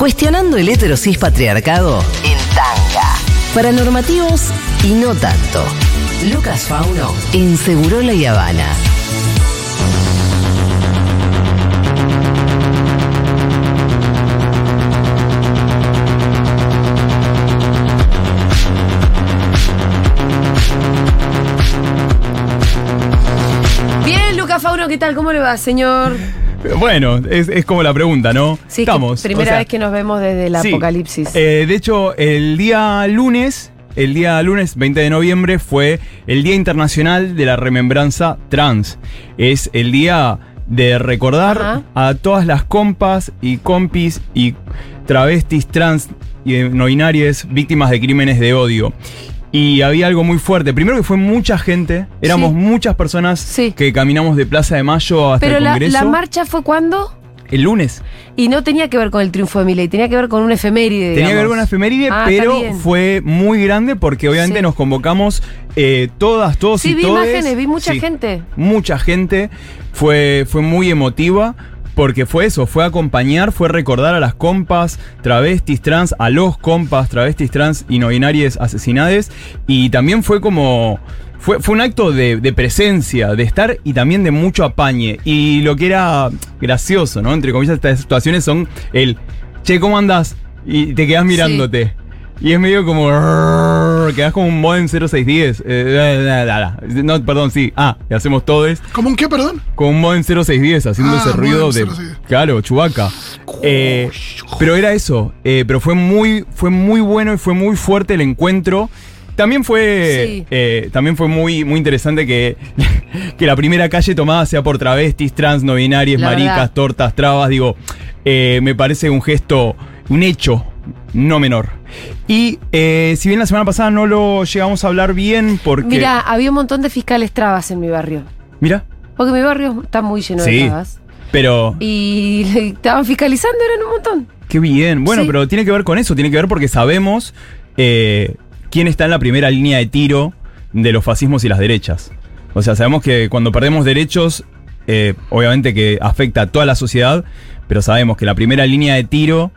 Cuestionando el heterosis patriarcado en tanga. Para normativos y no tanto. Lucas Fauno en Segurola y Habana. Bien, Lucas Fauno, ¿qué tal? ¿Cómo le va, señor? Bueno, es, es como la pregunta, ¿no? Sí, Estamos. primera o sea, vez que nos vemos desde el sí. apocalipsis. Eh, de hecho, el día lunes, el día lunes 20 de noviembre fue el Día Internacional de la Remembranza Trans. Es el día de recordar Ajá. a todas las compas y compis y travestis trans y no binarias víctimas de crímenes de odio. Y había algo muy fuerte. Primero que fue mucha gente, éramos Sí. muchas personas Sí. que caminamos de Plaza de Mayo hasta Pero el Congreso. la marcha fue cuándo? el lunes. Y no tenía que ver con el triunfo de Milei, tenía que ver con un efeméride. Tenía que ver con una efeméride, Ah, pero fue muy grande porque obviamente Sí. nos convocamos eh, todas, todos Sí, y vi todes. imágenes, vi mucha Sí, gente. Mucha gente. Fue, fue muy emotiva. Porque fue eso, fue acompañar, fue recordar a las compas, travestis trans, a los compas, travestis trans y no binarias asesinades. Y también fue como. Fue, fue un acto de, de presencia, de estar y también de mucho apañe. Y lo que era gracioso, ¿no? Entre comillas, estas situaciones son el. Che, ¿cómo andás? Y te quedas mirándote. Y es medio como. "Rrrr", Quedás como un modem 0610. eh. No, perdón, sí. Ah, y hacemos todo es ¿Cómo un qué, perdón? con un modem 0610 haciendo Ah, ese ruido de. 0610. Claro, chubaca. pero era eso. eh, pero fue muy, fue muy bueno y fue muy fuerte el encuentro. También fue, Sí. eh, también fue muy, muy interesante que, que la primera calle tomada sea por travestis, trans, no binarias, maricas, verdad. tortas, trabas. Digo, eh, me parece un gesto, un hecho no menor. Y eh, si bien la semana pasada no lo llegamos a hablar bien porque... Mira, había un montón de fiscales trabas en mi barrio. Mira, Porque mi barrio está muy lleno de trabas. pero... Y le estaban fiscalizando, eran un montón. Qué bien. Bueno, Sí. pero tiene que ver con eso, tiene que ver porque sabemos eh, quién está en la primera línea de tiro de los fascismos y las derechas. O sea, sabemos que cuando perdemos derechos, eh, obviamente que afecta a toda la sociedad, pero sabemos que la primera línea de tiro,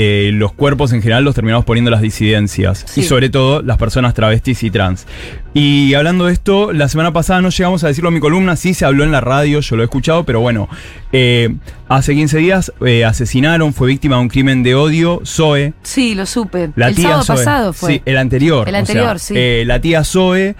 eh, los cuerpos en general los terminamos poniendo las disidencias. Sí. Y sobre todo las personas travestis y trans. Y hablando de esto, la semana pasada no llegamos a decirlo en mi columna, sí se habló en la radio, yo lo he escuchado, pero bueno, eh, hace 15 días eh, asesinaron, fue víctima de un crimen de odio, Zoe. Sí, lo supe. La el tía sábado Zoe. pasado fue. Sí, el anterior. El o sea, anterior, sí. eh, la tía Zoe.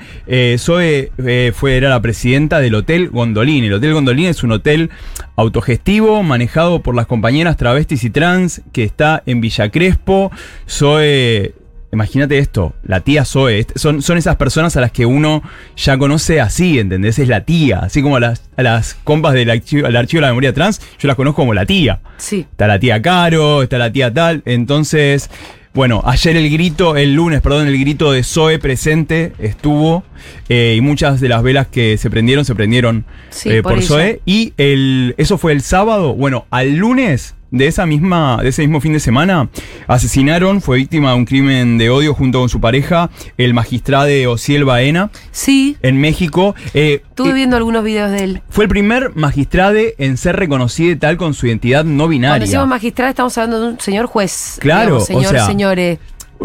Zoe fue, era la presidenta del Hotel Gondolín. El Hotel Gondolín es un hotel autogestivo manejado por las compañeras travestis y trans que está en Villa Crespo. Zoe. Imagínate esto, la tía Zoe, est- son, son esas personas a las que uno ya conoce así, ¿entendés? Es la tía, así como a las, a las compas del archivo, al archivo de la memoria trans, yo las conozco como la tía. Sí. Está la tía Caro, está la tía tal. Entonces, bueno, ayer el grito, el lunes, perdón, el grito de Zoe presente estuvo. eh, y muchas de las velas que se prendieron, se prendieron Sí, eh, por por. Zoe. Y el, eso fue el sábado. Bueno, al lunes de esa misma, de ese mismo fin de semana, asesinaron, fue víctima de un crimen de odio junto con su pareja, el magistrado Ociel Baena, Sí, en México. Eh, estuve viendo algunos videos de él. fue el primer magistrado en ser reconocido tal con su identidad no Cuando binaria. decimos magistrado estamos hablando de un señor juez. Claro, digamos, señor, o sea, señores.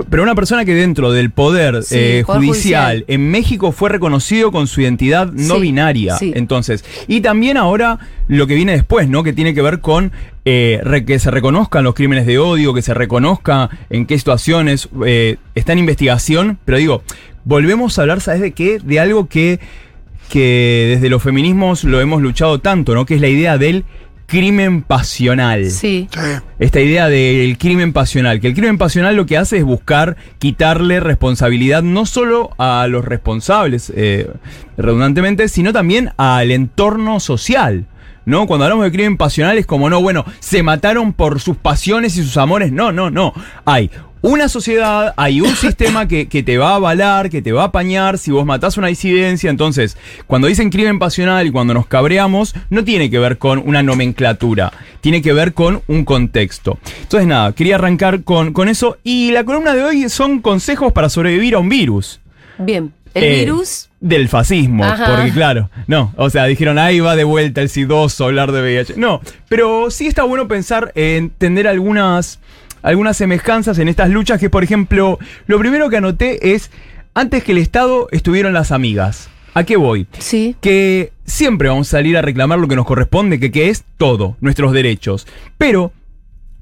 Pero una persona que dentro del poder Sí, eh, poder judicial, judicial. en México fue reconocido con su identidad no Sí, binaria. sí. Entonces, y también ahora lo que viene después, ¿no? Que tiene que ver con eh, re- que se reconozcan los crímenes de odio, que se reconozca en qué situaciones eh, está en investigación. Pero digo, volvemos a hablar, ¿sabes de qué? De algo que, que desde los feminismos lo hemos luchado tanto, ¿no? Que es la idea del crimen pasional Sí. Sí. esta idea del crimen pasional, que el crimen pasional lo que hace es buscar quitarle responsabilidad no solo a los responsables, eh, redundantemente, sino también al entorno social. ¿No? Cuando hablamos de crimen pasional es como, no, bueno, se mataron por sus pasiones y sus amores. No, no, no. Hay una sociedad, hay un sistema que, que te va a avalar, que te va a apañar si vos matás una disidencia. Entonces, cuando dicen crimen pasional y cuando nos cabreamos, no tiene que ver con una nomenclatura, tiene que ver con un contexto. Entonces, nada, quería arrancar con, con eso. Y la columna de hoy son consejos para sobrevivir a un virus. Bien. El Eh, virus. Del fascismo, Ajá. porque claro, no, o sea, dijeron, ahí va de vuelta el SIDOS a hablar de VIH. No, pero sí está bueno pensar en tener algunas, algunas semejanzas en estas luchas que, por ejemplo, lo primero que anoté es, antes que el Estado estuvieron las amigas. ¿A qué voy? Sí. Que siempre vamos a salir a reclamar lo que nos corresponde, que, que es todo, nuestros derechos. Pero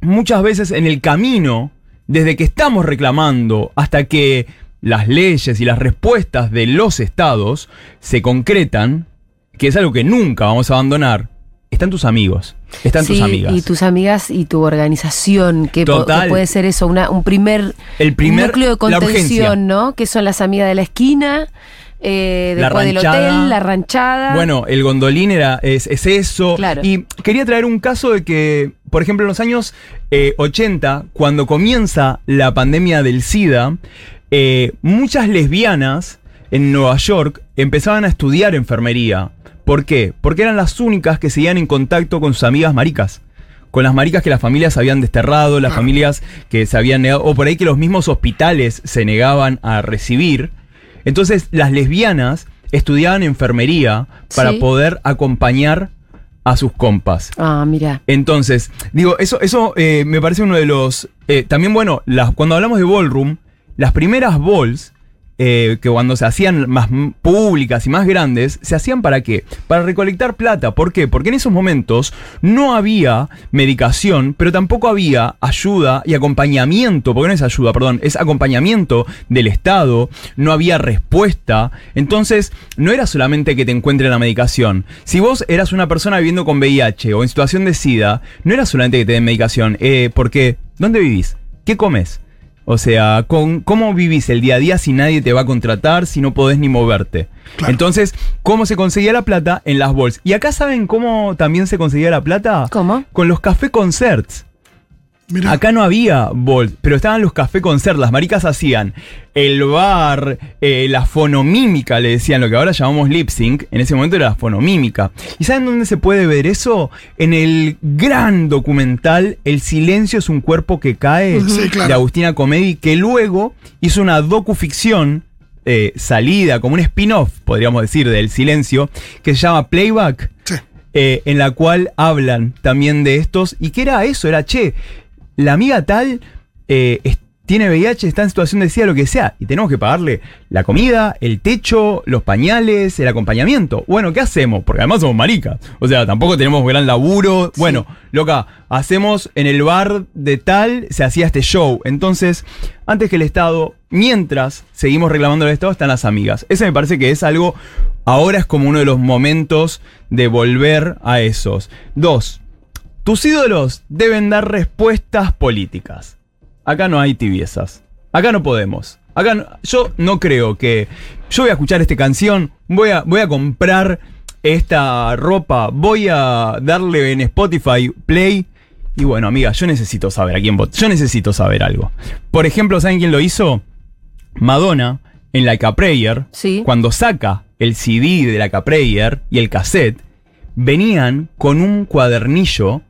muchas veces en el camino, desde que estamos reclamando hasta que las leyes y las respuestas de los estados se concretan, que es algo que nunca vamos a abandonar, están tus amigos, están tus amigas. Y tus amigas y tu organización, que, Total. que puede ser eso, una, un primer, El primer- núcleo de contención, ¿no? Que son las amigas de la esquina, eh, La después del hotel, la ranchada. Bueno, el gondolín era, es, es eso. Claro. Y quería traer un caso de que, por ejemplo, en los años eh, 80, cuando comienza la pandemia del SIDA, eh, muchas lesbianas en Nueva York empezaban a estudiar enfermería. ¿Por qué? Porque eran las únicas que seguían en contacto con sus amigas maricas. Con las maricas que las familias habían desterrado, las familias que se habían negado, o por ahí que los mismos hospitales se negaban a recibir. Entonces, las lesbianas estudiaban enfermería para Sí. poder acompañar a sus compas. Ah, mira. Entonces, digo, eso, eso eh, me parece uno de los. eh, también, bueno, las, cuando hablamos de ballroom, las primeras balls, eh, que cuando se hacían más públicas y más grandes, se hacían para qué? Para recolectar plata. ¿Por qué? Porque en esos momentos no había medicación, pero tampoco había ayuda y acompañamiento, porque no es ayuda, perdón, es acompañamiento del Estado, no había respuesta. Entonces, no era solamente que te encuentre la medicación. Si vos eras una persona viviendo con VIH o en situación de SIDA, no era solamente que te den medicación, eh, porque ¿dónde vivís? ¿Qué comes? O sea, con, ¿cómo vivís el día a día si nadie te va a contratar, si no podés ni moverte? Claro. Entonces, ¿cómo se conseguía la plata? En las bolsas. ¿Y acá saben cómo también se conseguía la plata? ¿Cómo? Con los café concerts. Mirá. Acá no había Bolt, pero estaban los café concert. Las maricas hacían el bar, eh, la fonomímica, le decían lo que ahora llamamos lip sync. En ese momento era la fonomímica. ¿Y saben dónde se puede ver eso? En el gran documental El silencio es un cuerpo que cae Sí, claro. de Agustina Comedi, que luego hizo una docuficción eh, salida, como un spin-off, podríamos decir, del silencio, que se llama Playback Sí. eh, en la cual hablan también de estos. ¿Y qué era eso? Era, che, la amiga tal eh, es- tiene VIH, está en situación de SIDA, lo que sea, y tenemos que pagarle la comida, el techo, los pañales, el acompañamiento. Bueno, ¿qué hacemos? Porque además somos maricas. O sea, tampoco tenemos gran laburo. Bueno, loca, hacemos en el bar de tal, se hacía este show. Entonces, antes que el Estado, mientras seguimos reclamando al Estado, están las amigas. Ese me parece que es algo, ahora es como uno de los momentos de volver a esos. Dos, tus ídolos deben dar respuestas políticas. Acá no hay tibiezas. Acá no podemos. Acá no- yo no creo que yo voy a escuchar esta canción, voy a, voy a comprar esta ropa, voy a darle en Spotify play. Y bueno, amiga, yo necesito saber a quién votar. Yo necesito saber algo. Por ejemplo, ¿saben quién lo hizo? Madonna en la Prayer, Sí. cuando saca el CD de la Prayer y el cassette, venían con un cuadernillo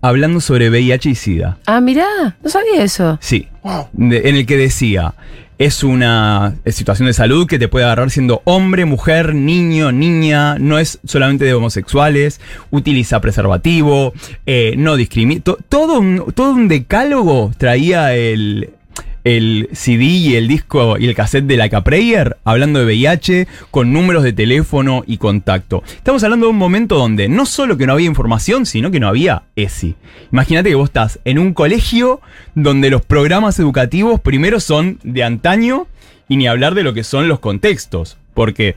hablando sobre VIH y SIDA. Ah, mirá, no sabía eso. Sí. Wow. De- en el que decía, es una eh, situación de salud que te puede agarrar siendo hombre, mujer, niño, niña, no es solamente de homosexuales, utiliza preservativo, eh, no discrimina. to- todo, un, todo un decálogo traía el, el CD y el disco y el cassette de la Caprayer hablando de VIH con números de teléfono y contacto. Estamos hablando de un momento donde no solo que no había información, sino que no había ESI. Imagínate que vos estás en un colegio donde los programas educativos primero son de antaño y ni hablar de lo que son los contextos, porque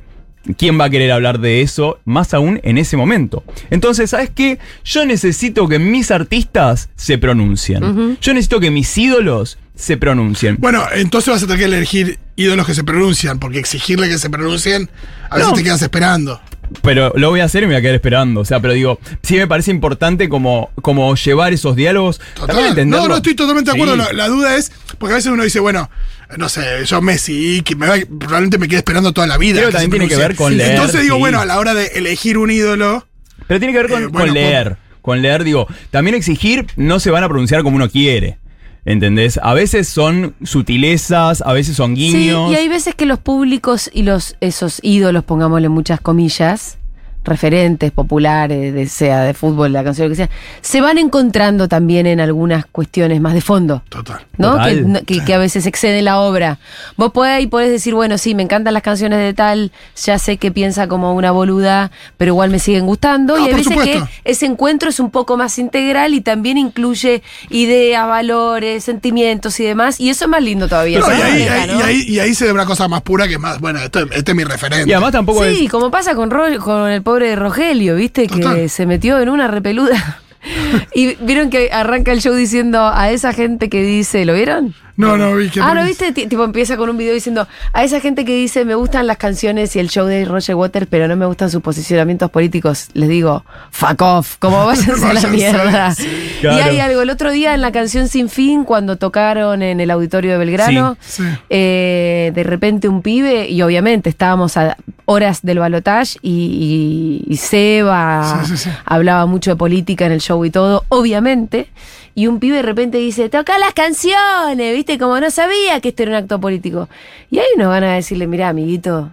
¿quién va a querer hablar de eso más aún en ese momento? Entonces, ¿sabes qué? Yo necesito que mis artistas se pronuncien. Yo necesito que mis ídolos se pronuncien. Bueno, entonces vas a tener que elegir ídolos que se pronuncian, porque exigirle que se pronuncien, a veces No. te quedas esperando. Pero lo voy a hacer y me voy a quedar esperando. O sea, pero digo, sí me parece importante como, como llevar esos diálogos. Total. No, no, estoy totalmente de Sí. acuerdo. La, la duda es, porque a veces uno dice, bueno, no sé, yo Messi, que me va- probablemente me quede esperando toda la vida. Se también tiene que ver con leer, Entonces digo, sí. bueno, a la hora de elegir un ídolo, Pero tiene que ver con, Eh, bueno, con leer. Con leer, digo, también exigir no se van a pronunciar como uno quiere. ¿Entendés? A veces son sutilezas, a veces son guiños. Sí, y hay veces que los públicos y los esos ídolos, pongámosle muchas comillas, referentes populares, de sea de fútbol, la canción, lo que sea, se van encontrando también en algunas cuestiones más de fondo. Total. ¿no? Total. Que, no- que- que a veces excede la obra. Vos podés, ahí podés decir, bueno, sí, me encantan las canciones de tal, ya sé que piensa como una boluda, pero igual me siguen gustando. No, y hay por veces supuesto. que ese encuentro es un poco más integral y también incluye ideas, valores, sentimientos y demás. Y eso es más lindo todavía. No, y, ahí, manera, ahí- ¿no? y, ahí, y ahí se ve una cosa más pura que más, bueno, esto- este es mi referente. Y además tampoco Sí, es. como pasa con, con el pobre Rogelio, ¿viste? Total. Que se metió en una repeluda. y vieron que arranca el show diciendo a esa gente que dice, ¿lo vieron? No, no, vi que. Ah, ¿no viste? Ti- Tipo, empieza con un video diciendo a esa gente que dice me gustan las canciones y el show de Roger Waters, pero no me gustan sus posicionamientos políticos. Les digo, fuck off, como váyanse a la mierda. sí. Y hay algo, el otro día en la canción Sin Fin, cuando tocaron en el auditorio de Belgrano, Sí, sí. eh, de repente un pibe, y obviamente estábamos a horas del balotage y, y- y Seba Sí, sí, sí. hablaba mucho de política en el show y todo, obviamente. Y un pibe de repente dice, toca las canciones, viste, como no sabía que esto era un acto político. Y ahí nos van a decirle, mira, amiguito,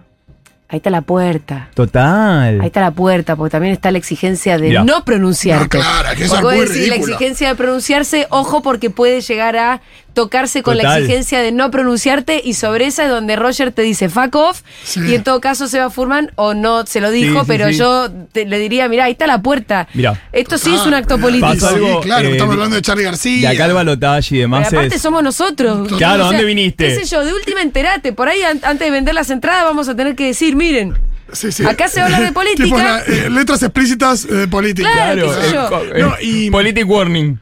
ahí está la puerta. Total. Ahí está la puerta, porque también está la exigencia de Mirá. no pronunciarte. No, claro, que es muy decís, la exigencia de pronunciarse, ojo, porque puede llegar a tocarse con la exigencia de no pronunciarte y sobre esa es donde Roger te dice fuck off Sí. y en todo caso Seba Furman o no se lo dijo, Sí, sí, pero sí. yo te- le diría, mira, ahí está la puerta. Mirá. Esto sí es un acto mirá, político. Pasó sí, algo, claro, eh, estamos de- hablando de Charlie De García. acá el balotaje y Pero demás aparte es. somos nosotros. Claro, ¿dónde viniste? ¿Qué sé yo? De última enterate. Por ahí, an- antes de vender las entradas, vamos a tener que decir, miren, Sí, sí. Acá se habla de política. Tipo, la- eh, letras explícitas de política. Claro, qué sé eh, yo. co- eh, No, y- Politic warning.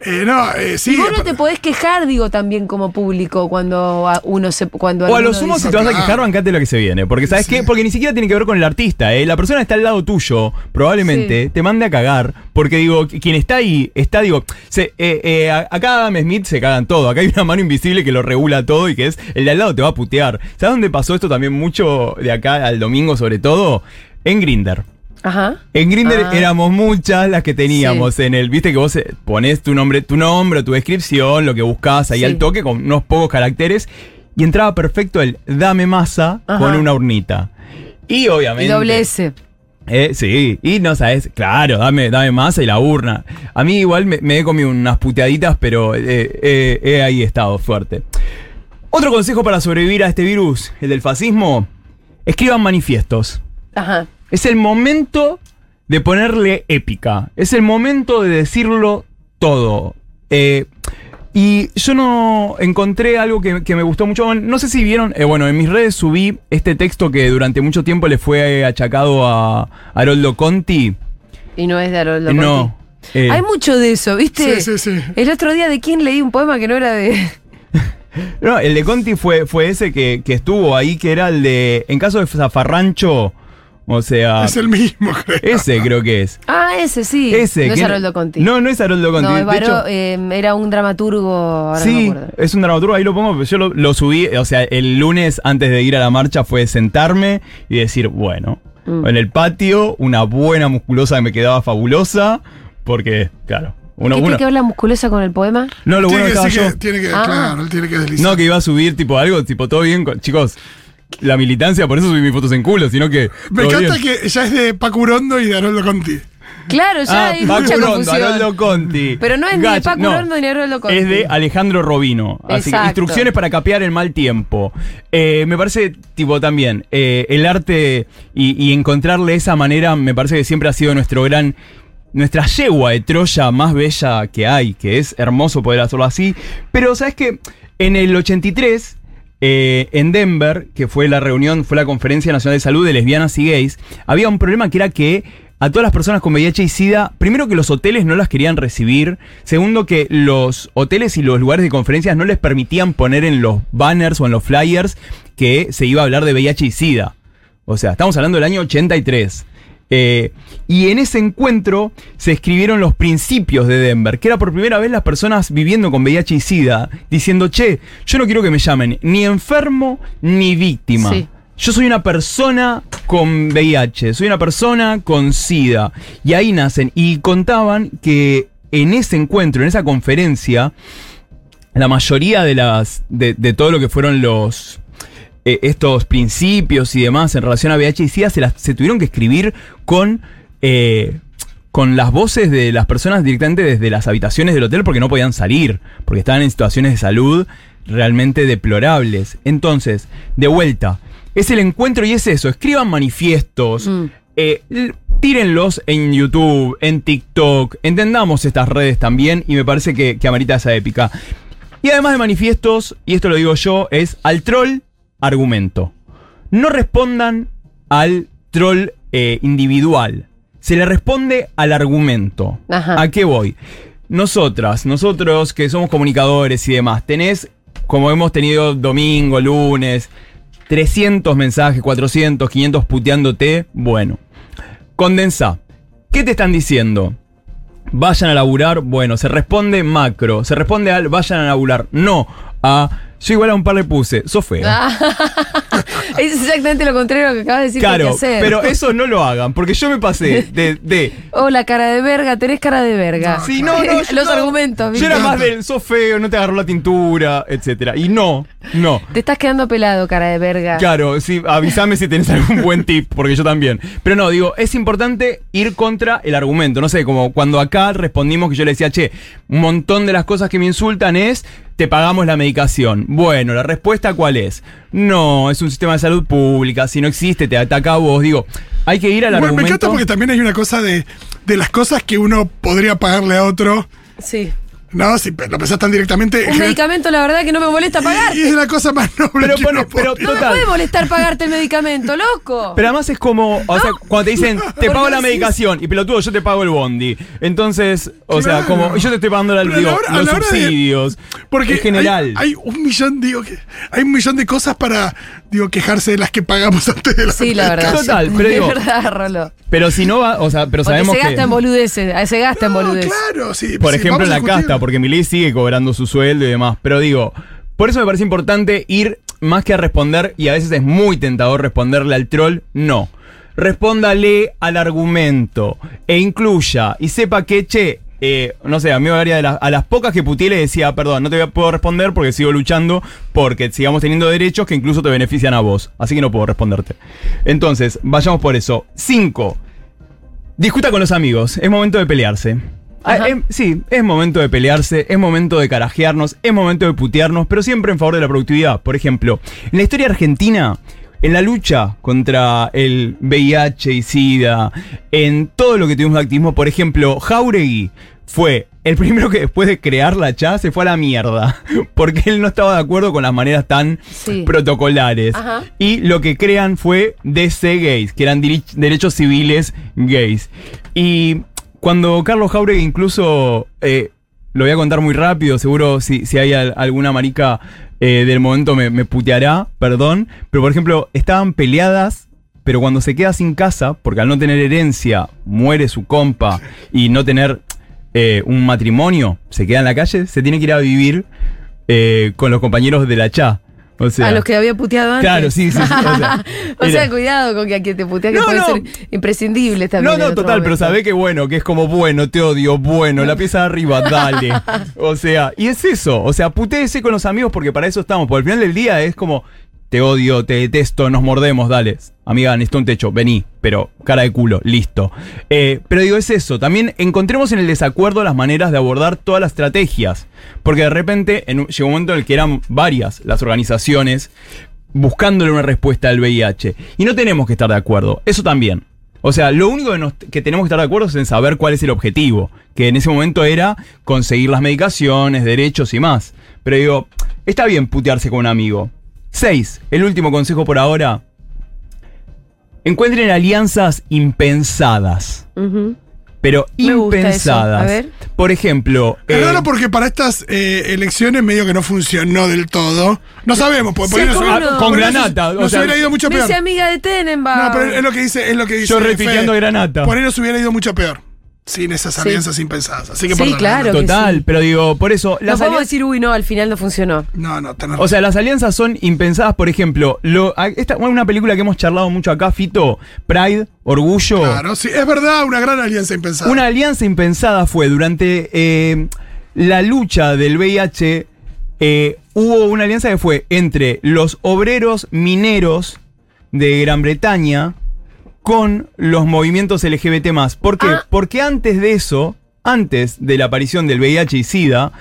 Eh, no, eh, sí. y vos no te podés quejar, digo, también como público cuando a uno se. Cuando O a lo sumo, dice- si te vas a quejar, bancate lo que se viene. Porque, ¿sabes qué? Porque ni siquiera tiene que ver con el artista, ¿eh? La persona está al lado tuyo, probablemente Sí. te mande a cagar. Porque, digo, quien está ahí, está, digo, se, eh, eh, acá Adam Smith se cagan todo. Acá hay una mano invisible que lo regula todo y que es el de al lado te va a putear. ¿Sabes dónde pasó esto también mucho de acá al domingo, sobre todo? En Grinder. Ajá. En Grinder Ah. éramos muchas las que teníamos en el, viste que vos eh, pones tu nombre, tu nombre, tu descripción, lo que buscás ahí Sí. al toque con unos pocos caracteres y entraba perfecto el dame masa Ajá. con una urnita. Y obviamente Y doble S. eh, sí, y no sabes, claro, dame, dame masa y la urna. A mí igual me, me he comido unas puteaditas, pero eh, eh, he ahí estado fuerte. Otro consejo para sobrevivir a este virus, el del fascismo, escriban manifiestos. Ajá. Es el momento de ponerle épica. Es el momento de decirlo todo. Eh, y yo no encontré algo que, que me gustó mucho. No sé si vieron, eh, bueno, en mis redes subí este texto que durante mucho tiempo le fue achacado a Haroldo Conti. Y no es de Haroldo no. Conti. eh, Hay mucho de eso, ¿viste? Sí, sí, sí. El otro día de quién leí un poema que no era de. no, el de Conti fue, fue ese que, que estuvo ahí, que era el de. En caso de Zafarrancho, o sea. Es el mismo, creo. Ese creo que es. Ah, ese sí. Ese. No es Haroldo Conti. No, no es Haroldo Conti. No, es hecho- eh, era un dramaturgo. Ahora no me Sí, es un dramaturgo, ahí lo pongo, pero yo lo, lo subí, o sea, el lunes antes de ir a la marcha fue sentarme y decir, bueno, Mm. en el patio, una buena musculosa que me quedaba fabulosa, porque, claro, uno, ¿Qué uno- tiene que ver la musculosa con el poema? no, lo bueno tiene que que, estaba sí yo, que- tiene que, Ah. claro, él tiene que deslizar. no que iba a subir tipo algo, tipo todo bien, con- chicos, la militancia, por eso subí mis fotos en culo, sino que... Me encanta bien. que ya es de Paco Urondo y de Haroldo Conti. Claro, ya Ah, hay Paco mucha Rondo, confusión. Haroldo Conti. Pero no es ni de Paco no. Rondo ni de Haroldo Conti. Es de Alejandro Robino. Así que instrucciones para capear el mal tiempo. Eh, me parece, tipo, también, eh, el arte y, y encontrarle esa manera, me parece que siempre ha sido nuestro gran. Nuestra yegua de Troya más bella que hay, que es hermoso poder hacerlo así. Pero, ¿sabes qué? En el 83, eh, en Denver, que fue la reunión, fue la Conferencia Nacional de Salud de Lesbianas y Gays, había un problema que era que a todas las personas con VIH y SIDA, primero que los hoteles no las querían recibir, segundo que los hoteles y los lugares de conferencias no les permitían poner en los banners o en los flyers que se iba a hablar de VIH y SIDA. O sea, estamos hablando del año 83. Eh, y en ese encuentro se escribieron los principios de Denver, que era por primera vez las personas viviendo con VIH y SIDA, diciendo, che, yo no quiero que me llamen ni enfermo ni víctima. Sí. Yo soy una persona con VIH, soy una persona con SIDA. Y ahí nacen. Y contaban que en ese encuentro, en esa conferencia, la mayoría de las. de, de todo lo que fueron los. Eh, estos principios y demás en relación a VIH y SIDA se, las, se tuvieron que escribir con... eh, con las voces de las personas directamente desde las habitaciones del hotel porque no podían salir, porque estaban en situaciones de salud realmente deplorables. Entonces, de vuelta, es el encuentro y es eso, escriban manifiestos, Mm. eh, tírenlos en YouTube, en TikTok, entendamos estas redes también y me parece que, que amerita esa épica. Y además de manifiestos, y esto lo digo yo, es al troll argumento. No respondan al troll eh, individual. Se le responde al argumento. Ajá. ¿A qué voy? Nosotras, nosotros que somos comunicadores y demás, tenés, como hemos tenido domingo, lunes, 300 mensajes, 400, 500 puteándote. Bueno, condensa. ¿Qué te están diciendo? Vayan a laburar. Bueno, se responde macro. Se responde al vayan a laburar. No a. Yo igual a un par le puse. Sos feo. es exactamente lo contrario a lo que acabas de decir que Claro, hacer. pero eso no lo hagan, porque yo me pasé de. de Hola, cara de verga, tenés cara de verga. sí, no, no. Los no. argumentos, Yo era más del sos feo, no te agarró la tintura, etcétera. Y no, no. Te estás quedando pelado, cara de verga. Claro, sí, avísame si tenés algún buen tip, porque yo también. Pero no, digo, es importante ir contra el argumento. No sé, como cuando acá respondimos que yo le decía, che, un montón de las cosas que me insultan es, te pagamos la medicación. Bueno, la respuesta cuál es? No, es un sistema de salud pública, si no existe, te ataca a vos. Digo, hay que ir al Bueno, me argumento. encanta porque también hay una cosa de, de las cosas que uno podría pagarle a otro. Sí. No, si lo pensás tan directamente. Un medicamento, la verdad, que no me molesta pagar. Y es la cosa más noble Pero que pone- uno pero- No me puede molestar pagarte el medicamento, loco. Pero además es como, o sea, cuando te dicen, te ¿Por pago la medicación y pelotudo, yo te pago el bondi. Entonces, o sea, como yo te estoy pagando la- digo, la hora- a los la hora de- subsidios. Porque en general. Hay, hay un millón, digo, que hay un millón de cosas para, digo, quejarse de las que pagamos antes de la Sí, la verdad. Total, pero digo- Es verdad, Rolo. Pero si no va, o sea, pero Porque sabemos se que. gasta en boludeces. Se gasta en No, boludeces. claro, sí. Por sí, ejemplo, la casta, porque Milei sigue cobrando su sueldo y demás. Pero digo, por eso me parece importante ir más que a responder, y a veces es muy tentador responderle al troll, no. Respóndale al argumento e incluya y sepa que, che, eh, no sé, a mí me daría de a las pocas que puteé le decía, perdón, no te voy a- puedo responder porque sigo luchando, porque sigamos teniendo derechos que incluso te benefician a vos. Así que no puedo responderte. Entonces, vayamos por eso. Cinco. Discuta con los amigos, es momento de pelearse. Ah, em, sí, es momento de pelearse, es momento de carajearnos, es momento de putearnos, pero siempre en favor de la productividad. Por ejemplo, en la historia argentina, en la lucha contra el VIH y SIDA, en todo lo que tuvimos de activismo, por ejemplo, Jauregui fue el primero que después de crear la CHA se fue a la mierda, porque él no estaba de acuerdo con las maneras tan Sí. protocolares. Ajá. Y lo que crean fue DC Gays, que eran derechos civiles gays. Y cuando Carlos Jauregui incluso, eh, lo voy a contar muy rápido, seguro si, si hay al- alguna marica eh, del momento me, me puteará, perdón, pero por ejemplo, estaban peleadas, pero cuando se queda sin casa, porque al no tener herencia, muere su compa y no tener eh, un matrimonio, se queda en la calle, se tiene que ir a vivir eh, con los compañeros de la CHA. O sea, a los que había puteado antes. Claro, sí, sí, sí, o sea, O sea, era- cuidado con que a quien te putea que No, puede no. ser imprescindible también. No, no, total, pero sabe que bueno, que es como bueno, te odio, bueno, la pieza de arriba, dale. O sea, y es eso, o sea, putéese con los amigos porque para eso estamos, porque al final del día es como, te odio, te detesto, nos mordemos, dale. Amiga, necesito un techo, vení, pero cara de culo, listo. Eh, pero digo, es eso, también encontremos en el desacuerdo las maneras de abordar todas las estrategias, porque de repente llegó un momento en el que eran varias las organizaciones buscándole una respuesta al VIH. Y no tenemos que estar de acuerdo, eso también. O sea, lo único que, nos- que tenemos que estar de acuerdo es en saber cuál es el objetivo, que en ese momento era conseguir las medicaciones, derechos y más. Pero digo, está bien putearse con un amigo. Seis, el último consejo por ahora. Encuentren alianzas impensadas, pero Me gusta eso. impensadas. A ver. Por ejemplo, Es eh, raro porque para estas eh, elecciones medio que no funcionó del todo. No sabemos, porque por Sí, ahí nos ¿cómo hubiera- no? Con por ahí nos- Granata, o Nos sea, hubiera ido mucho Me peor. hice amiga de Tenenbaum. No, pero es lo que dice, es lo que dice. Yo repitiendo. Granata. Por ahí nos hubiera ido mucho peor. Sin esas Sí. alianzas impensadas. Así que Sí, perdón, claro. que total, sí. pero digo, por eso, No las podemos alianzas- decir, uy, no, al final no funcionó. No, no, tenés O sea, las alianzas son impensadas, por ejemplo, lo, esta, una película que hemos charlado mucho acá, Fito, Pride, Orgullo. Claro, sí, es verdad, una gran alianza impensada. Una alianza impensada fue durante eh, la lucha del VIH, eh, hubo una alianza que fue entre los obreros mineros de Gran Bretaña con los movimientos LGBT. ¿Por qué? Ah. Porque antes de eso, antes de la aparición del VIH y SIDA,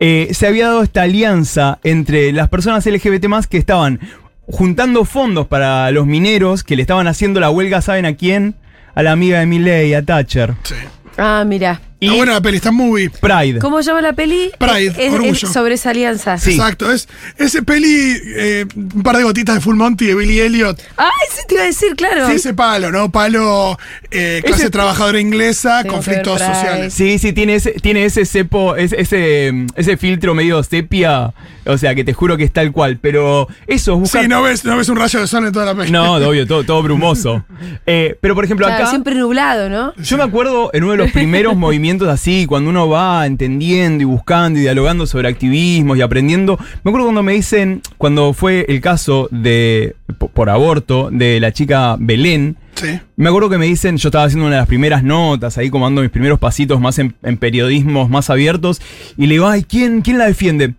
eh, se había dado esta alianza entre las personas LGBT que estaban juntando fondos para los mineros que le estaban haciendo la huelga, ¿saben a quién? A la amiga de Milley, a Thatcher. Sí. Ah, mira. Está buena la peli, está muy. Pride. ¿Cómo se llama la peli? Pride, Es- es, Orgullo. sobre esa alianza. Sí. Exacto. Es, ese peli, eh, un par de gotitas de Full Monty de Billy Elliot. Ay, sí te iba a decir, claro. Sí, ese palo, ¿no? Palo eh, clase Ese- trabajadora inglesa, Tengo conflictos sociales. Sí, sí, tiene ese, tiene ese cepo, ese, ese, ese filtro medio sepia. O sea, que te juro que es tal cual. Pero eso, buscar. Sí, no ves, no ves un rayo de sol en toda la peli. No, obvio, todo, todo brumoso. Eh, pero por ejemplo, Claro, acá. siempre nublado, ¿no? Yo me acuerdo en uno de los primeros movimientos así, cuando uno va entendiendo y buscando y dialogando sobre activismos y aprendiendo. Me acuerdo cuando me dicen, cuando fue el caso de, po- por aborto, de la chica Belén. Sí. Me acuerdo que me dicen, yo estaba haciendo una de las primeras notas, ahí como dando mis primeros pasitos más en, en periodismos más abiertos, y le digo, ay, ¿quién, ¿quién la defiende?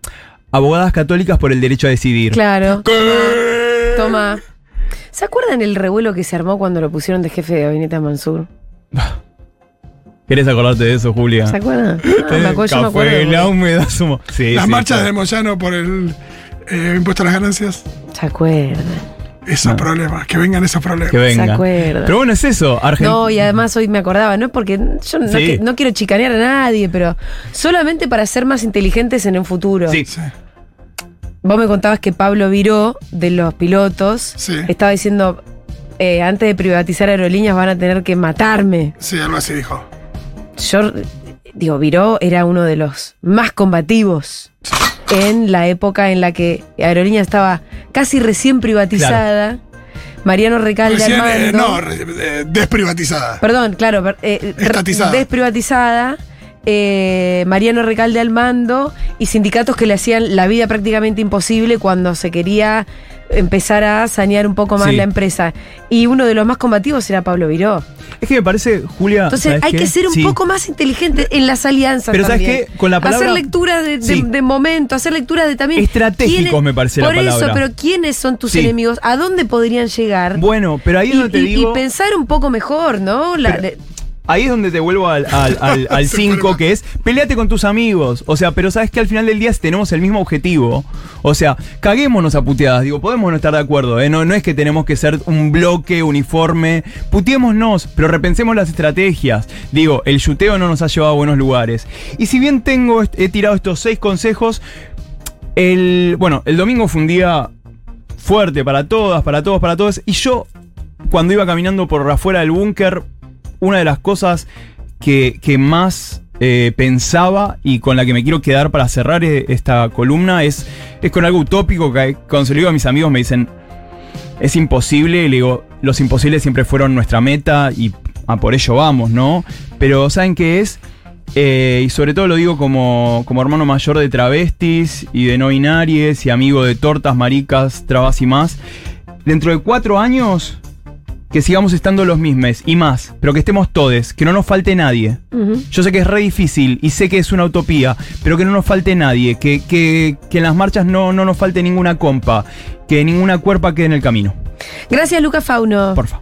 Abogadas católicas por el derecho a decidir. Claro. ¿Qué? Toma. ¿Se acuerdan el revuelo que se armó cuando lo pusieron de jefe de gabinete a Mansur? ¿Querés acordarte de eso, Julia? ¿Se acuerdan? Ah, me acuerdo, yo me acuerdo. La humedad sumo. Sí, Las sí, marchas claro. de Moyano por el eh, impuesto a las ganancias. ¿Se acuerdan? Esos No. problemas, que vengan esos problemas. Que venga. ¿Se acuerdan? Pero bueno, es eso. Argentina. No, y además hoy me acordaba, ¿no? Porque yo no, Sí. que- no quiero chicanear a nadie, pero solamente para ser más inteligentes en un futuro. Sí. Sí. Vos me contabas que Pablo Viró, de los pilotos, Sí. estaba diciendo, eh, antes de privatizar aerolíneas van a tener que matarme. Sí, algo así dijo. Yo, digo, Viró era uno de los más combativos en la época en la que Aerolíneas estaba casi recién privatizada. Mariano Recalde Recién, al eh, mando. no, re- eh, desprivatizada. Perdón, claro, eh, Estatizada. desprivatizada. eh, Mariano Recalde al mando y sindicatos que le hacían la vida prácticamente imposible cuando se quería empezar a sanear un poco más Sí. la empresa. Y uno de los más combativos era Pablo Viró. Es que me parece, Julia. Entonces ¿sabes hay qué? que ser un Sí. poco más inteligente en las alianzas. Pero ¿sabes también. qué? Con la palabra- Hacer lectura de, de- Sí. de momento, hacer lectura de también. Estratégicos quiénes- me parece la Por eso, palabra. pero ¿quiénes son tus enemigos? ¿A dónde podrían llegar? Bueno, pero ahí es y, donde te y- y digo. pensar un poco mejor, ¿no? La- Pero- Ahí es donde te vuelvo al 5, Se vuelve. que es peleate con tus amigos. O sea, pero sabes que al final del día tenemos el mismo objetivo. O sea, caguémonos a puteadas. Digo, podemos no estar de acuerdo. ¿eh? No, no es que tenemos que ser un bloque uniforme. Puteémonos, pero repensemos las estrategias. Digo, el yuteo no nos ha llevado a buenos lugares. Y si bien tengo, he tirado estos seis consejos, el, bueno, el domingo fue un día fuerte para todas, para todos, para todos. Y yo, cuando iba caminando por afuera del búnker, una de las cosas que, que más eh, pensaba y con la que me quiero quedar para cerrar eh, esta columna es, es con algo utópico que cuando se lo digo a mis amigos me dicen, es imposible, y le digo, los imposibles siempre fueron nuestra meta y a por ello vamos, ¿no? Pero ¿saben qué es? Eh, y sobre todo lo digo como, como hermano mayor de travestis y de no binarias y amigo de tortas, maricas, trabas y más. Dentro de cuatro años, que sigamos estando los mismos y más, pero que estemos todos, que no nos falte nadie. Yo sé que es re difícil y sé que es una utopía, pero que no nos falte nadie, que, que, que en las marchas no, no nos falte ninguna compa, que ninguna cuerpa quede en el camino. Gracias, Lucas Fauno. Porfa.